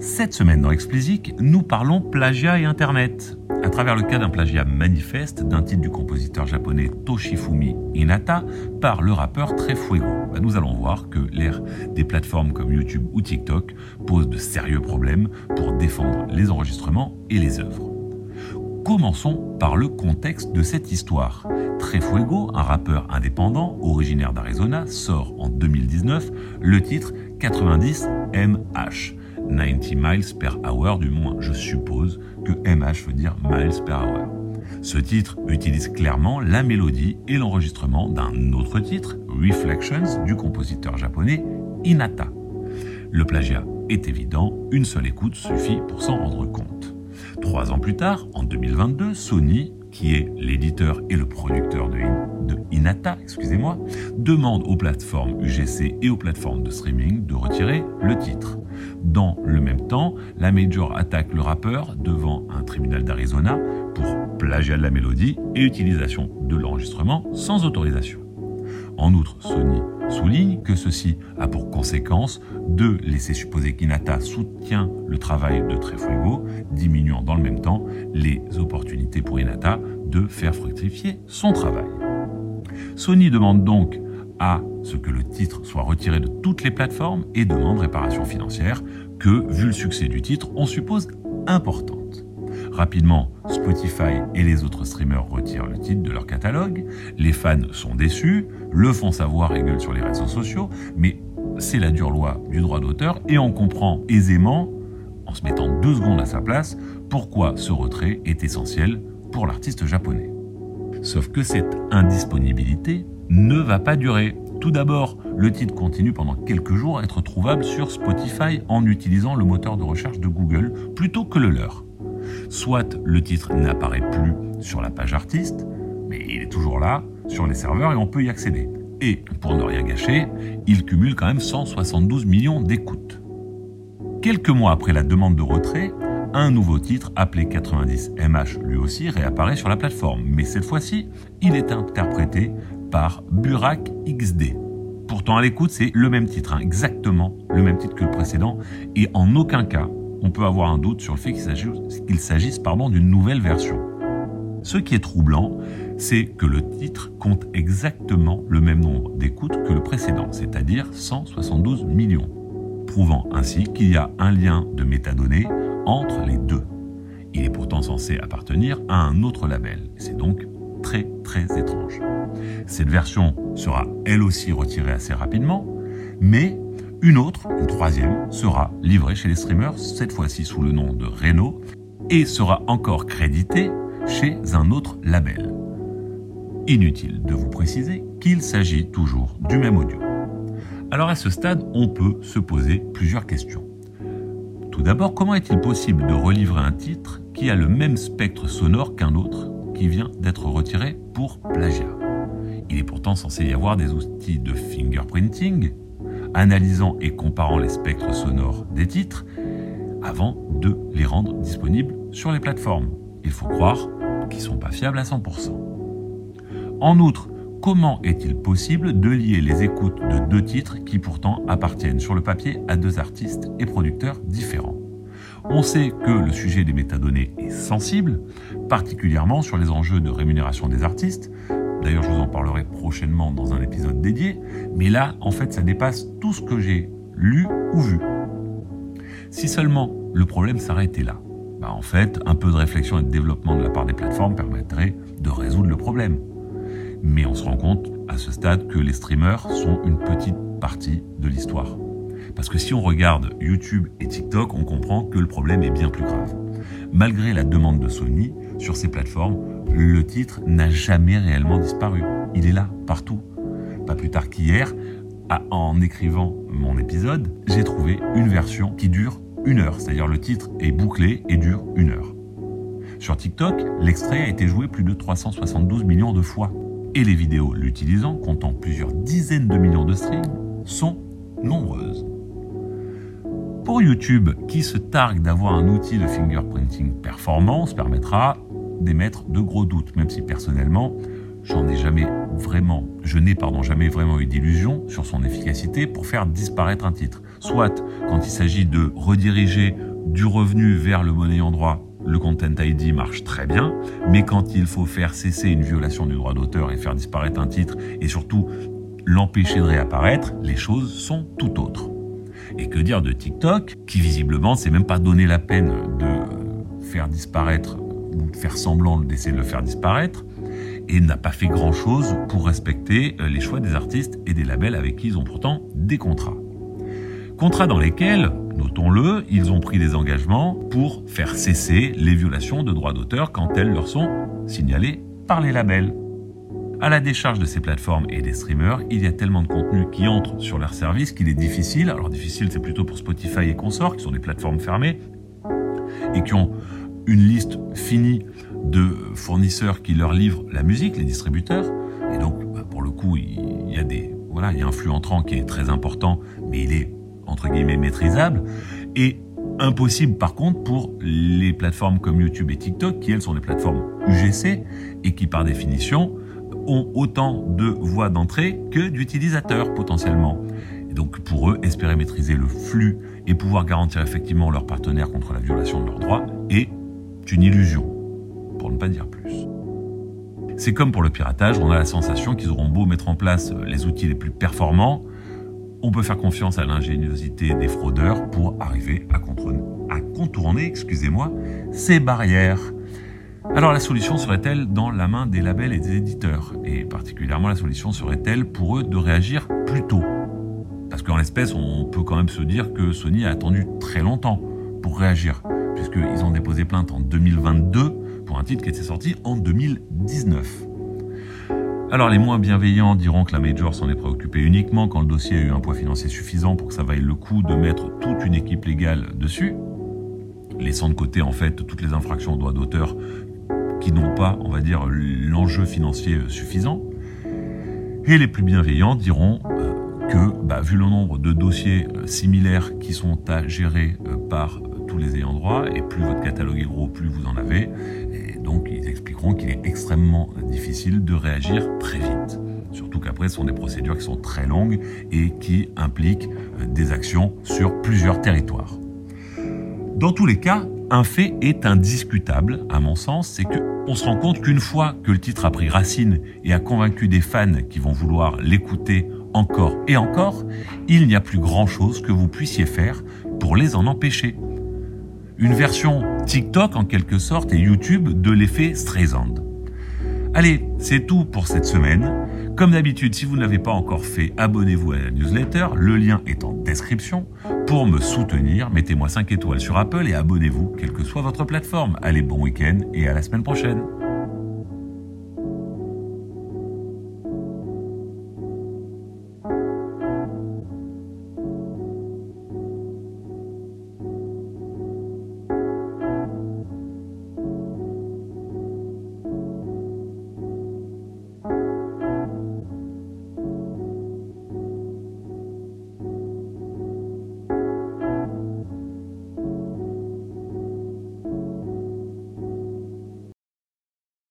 Cette semaine dans Explicit, nous parlons plagiat et Internet. À travers le cas d'un plagiat manifeste d'un titre du compositeur japonais Toshifumi Inata par le rappeur Trefuego, bah, nous allons voir que l'ère des plateformes comme YouTube ou TikTok pose de sérieux problèmes pour défendre les enregistrements et les œuvres. Commençons par le contexte de cette histoire. Trefuego, un rappeur indépendant originaire d'Arizona, sort en 2019 le titre 90 MH 90 miles per hour du moins. Je suppose que MH veut dire miles per hour. Ce titre utilise clairement la mélodie et l'enregistrement d'un autre titre, Reflections, du compositeur japonais Inata. Le plagiat est évident, une seule écoute suffit pour s'en rendre compte. Trois ans plus tard, en 2022, Sony qui est l'éditeur et le producteur de, Inata, excusez-moi, demande aux plateformes UGC et aux plateformes de streaming de retirer le titre. Dans le même temps, la Major attaque le rappeur devant un tribunal d'Arizona pour plagiat de la mélodie et utilisation de l'enregistrement sans autorisation. En outre, Sony souligne que ceci a pour conséquence de laisser supposer qu'Inata soutient le travail de Trefuego, diminuant dans le même temps les opportunités pour Inata de faire fructifier son travail. Sony demande donc à ce que le titre soit retiré de toutes les plateformes et demande réparation financière que, vu le succès du titre, on suppose importante. Rapidement, Spotify et les autres streamers retirent le titre de leur catalogue. Les fans sont déçus, le font savoir et gueulent sur les réseaux sociaux, mais c'est la dure loi du droit d'auteur et on comprend aisément, en se mettant deux secondes à sa place, pourquoi ce retrait est essentiel pour l'artiste japonais. Sauf que cette indisponibilité ne va pas durer. Tout d'abord, le titre continue pendant quelques jours à être trouvable sur Spotify en utilisant le moteur de recherche de Google plutôt que le leur. Soit le titre n'apparaît plus sur la page artiste, mais il est toujours là sur les serveurs et on peut y accéder. Et pour ne rien gâcher, il cumule quand même 172 millions d'écoutes. Quelques mois après la demande de retrait, un nouveau titre appelé 90MH lui aussi réapparaît sur la plateforme, mais cette fois-ci, il est interprété par Burak XD. Pourtant à l'écoute, c'est le même titre, hein, exactement le même titre que le précédent, et en aucun cas on peut avoir un doute sur le fait qu'il s'agisse d'une nouvelle version. Ce qui est troublant, c'est que le titre compte exactement le même nombre d'écoutes que le précédent, c'est-à-dire 172 millions, prouvant ainsi qu'il y a un lien de métadonnées entre les deux. Il est pourtant censé appartenir à un autre label, c'est donc très très étrange. Cette version sera elle aussi retirée assez rapidement, mais une autre, une troisième, sera livrée chez les streamers, cette fois-ci sous le nom de Reno, et sera encore créditée chez un autre label. Inutile de vous préciser qu'il s'agit toujours du même audio. Alors à ce stade, on peut se poser plusieurs questions. Tout d'abord, comment est-il possible de relivrer un titre qui a le même spectre sonore qu'un autre qui vient d'être retiré pour plagiat? Il est pourtant censé y avoir des outils de fingerprinting analysant et comparant les spectres sonores des titres avant de les rendre disponibles sur les plateformes. Il faut croire qu'ils ne sont pas fiables à 100%. En outre, comment est-il possible de lier les écoutes de deux titres qui pourtant appartiennent sur le papier à deux artistes et producteurs différents? On sait que le sujet des métadonnées est sensible, particulièrement sur les enjeux de rémunération des artistes, D'ailleurs, je vous en parlerai prochainement dans un épisode dédié. Mais là, en fait, ça dépasse tout ce que j'ai lu ou vu. Si seulement le problème s'arrêtait là, bah en fait, un peu de réflexion et de développement de la part des plateformes permettrait de résoudre le problème. Mais on se rend compte à ce stade que les streamers sont une petite partie de l'histoire. Parce que si on regarde YouTube et TikTok, on comprend que le problème est bien plus grave. Malgré la demande de Sony, sur ces plateformes, le titre n'a jamais réellement disparu. Il est là, partout. Pas plus tard qu'hier, en écrivant mon épisode, j'ai trouvé une version qui dure une heure, c'est-à-dire le titre est bouclé et dure une heure. Sur TikTok, l'extrait a été joué plus de 372 millions de fois. Et les vidéos l'utilisant, comptant plusieurs dizaines de millions de streams, sont nombreuses. Pour YouTube, qui se targue d'avoir un outil de fingerprinting performance, permettra d'émettre de gros doutes, même si personnellement, j'en ai jamais vraiment, je n'ai pardon jamais vraiment eu d'illusion sur son efficacité pour faire disparaître un titre. Soit quand il s'agit de rediriger du revenu vers le monnaie en droit, le Content ID marche très bien, mais quand il faut faire cesser une violation du droit d'auteur et faire disparaître un titre, et surtout l'empêcher de réapparaître, les choses sont tout autres. Et que dire de TikTok, qui visiblement s'est même pas donné la peine de faire disparaître ou de faire semblant d'essayer de le faire disparaître, et n'a pas fait grand-chose pour respecter les choix des artistes et des labels avec qui ils ont pourtant des contrats. Contrats dans lesquels, notons-le, ils ont pris des engagements pour faire cesser les violations de droits d'auteur quand elles leur sont signalées par les labels. À la décharge de ces plateformes et des streamers, il y a tellement de contenu qui entre sur leur service qu'il est difficile, alors difficile c'est plutôt pour Spotify et consorts, qui sont des plateformes fermées, et qui ont une liste finie de fournisseurs qui leur livrent la musique, les distributeurs, et donc bah, pour le coup il y a des voilà, il y a un flux entrant qui est très important, mais il est entre guillemets maîtrisable, et impossible par contre pour les plateformes comme YouTube et TikTok, qui elles sont des plateformes UGC et qui par définition ont autant de voies d'entrée que d'utilisateurs potentiellement. Et donc pour eux, espérer maîtriser le flux et pouvoir garantir effectivement leurs partenaires contre la violation de leurs droits est une illusion, pour ne pas dire plus. C'est comme pour le piratage, on a la sensation qu'ils auront beau mettre en place les outils les plus performants, on peut faire confiance à l'ingéniosité des fraudeurs pour arriver à contourner, excusez-moi, ces barrières. Alors la solution serait-elle dans la main des labels et des éditeurs? Et particulièrement la solution serait-elle pour eux de réagir plus tôt? Parce qu'en l'espèce, on peut quand même se dire que Sony a attendu très longtemps pour réagir, puisqu'ils ont déposé plainte en 2022 pour un titre qui était sorti en 2019. Alors les moins bienveillants diront que la Major s'en est préoccupée uniquement quand le dossier a eu un poids financier suffisant pour que ça vaille le coup de mettre toute une équipe légale dessus, laissant de côté en fait toutes les infractions aux droits d'auteur qui n'ont pas, on va dire, l'enjeu financier suffisant. Et les plus bienveillants diront euh, que, bah, vu le nombre de dossiers euh, similaires qui sont à gérer euh, par tous les ayants droit, et plus votre catalogue est gros, plus vous en avez, donc ils expliqueront qu'il est extrêmement difficile de réagir très vite. Surtout qu'après, ce sont des procédures qui sont très longues et qui impliquent des actions sur plusieurs territoires. Dans tous les cas, un fait est indiscutable, à mon sens, c'est que on se rend compte qu'une fois que le titre a pris racine et a convaincu des fans qui vont vouloir l'écouter encore et encore, il n'y a plus grand chose que vous puissiez faire pour les en empêcher. Une version TikTok en quelque sorte et YouTube de l'effet Streisand. Allez, c'est tout pour cette semaine. Comme d'habitude, si vous ne l'avez pas encore fait, abonnez-vous à la newsletter. Le lien est en description. Pour me soutenir, mettez-moi 5 étoiles sur Apple et abonnez-vous, quelle que soit votre plateforme. Allez, bon week-end et à la semaine prochaine.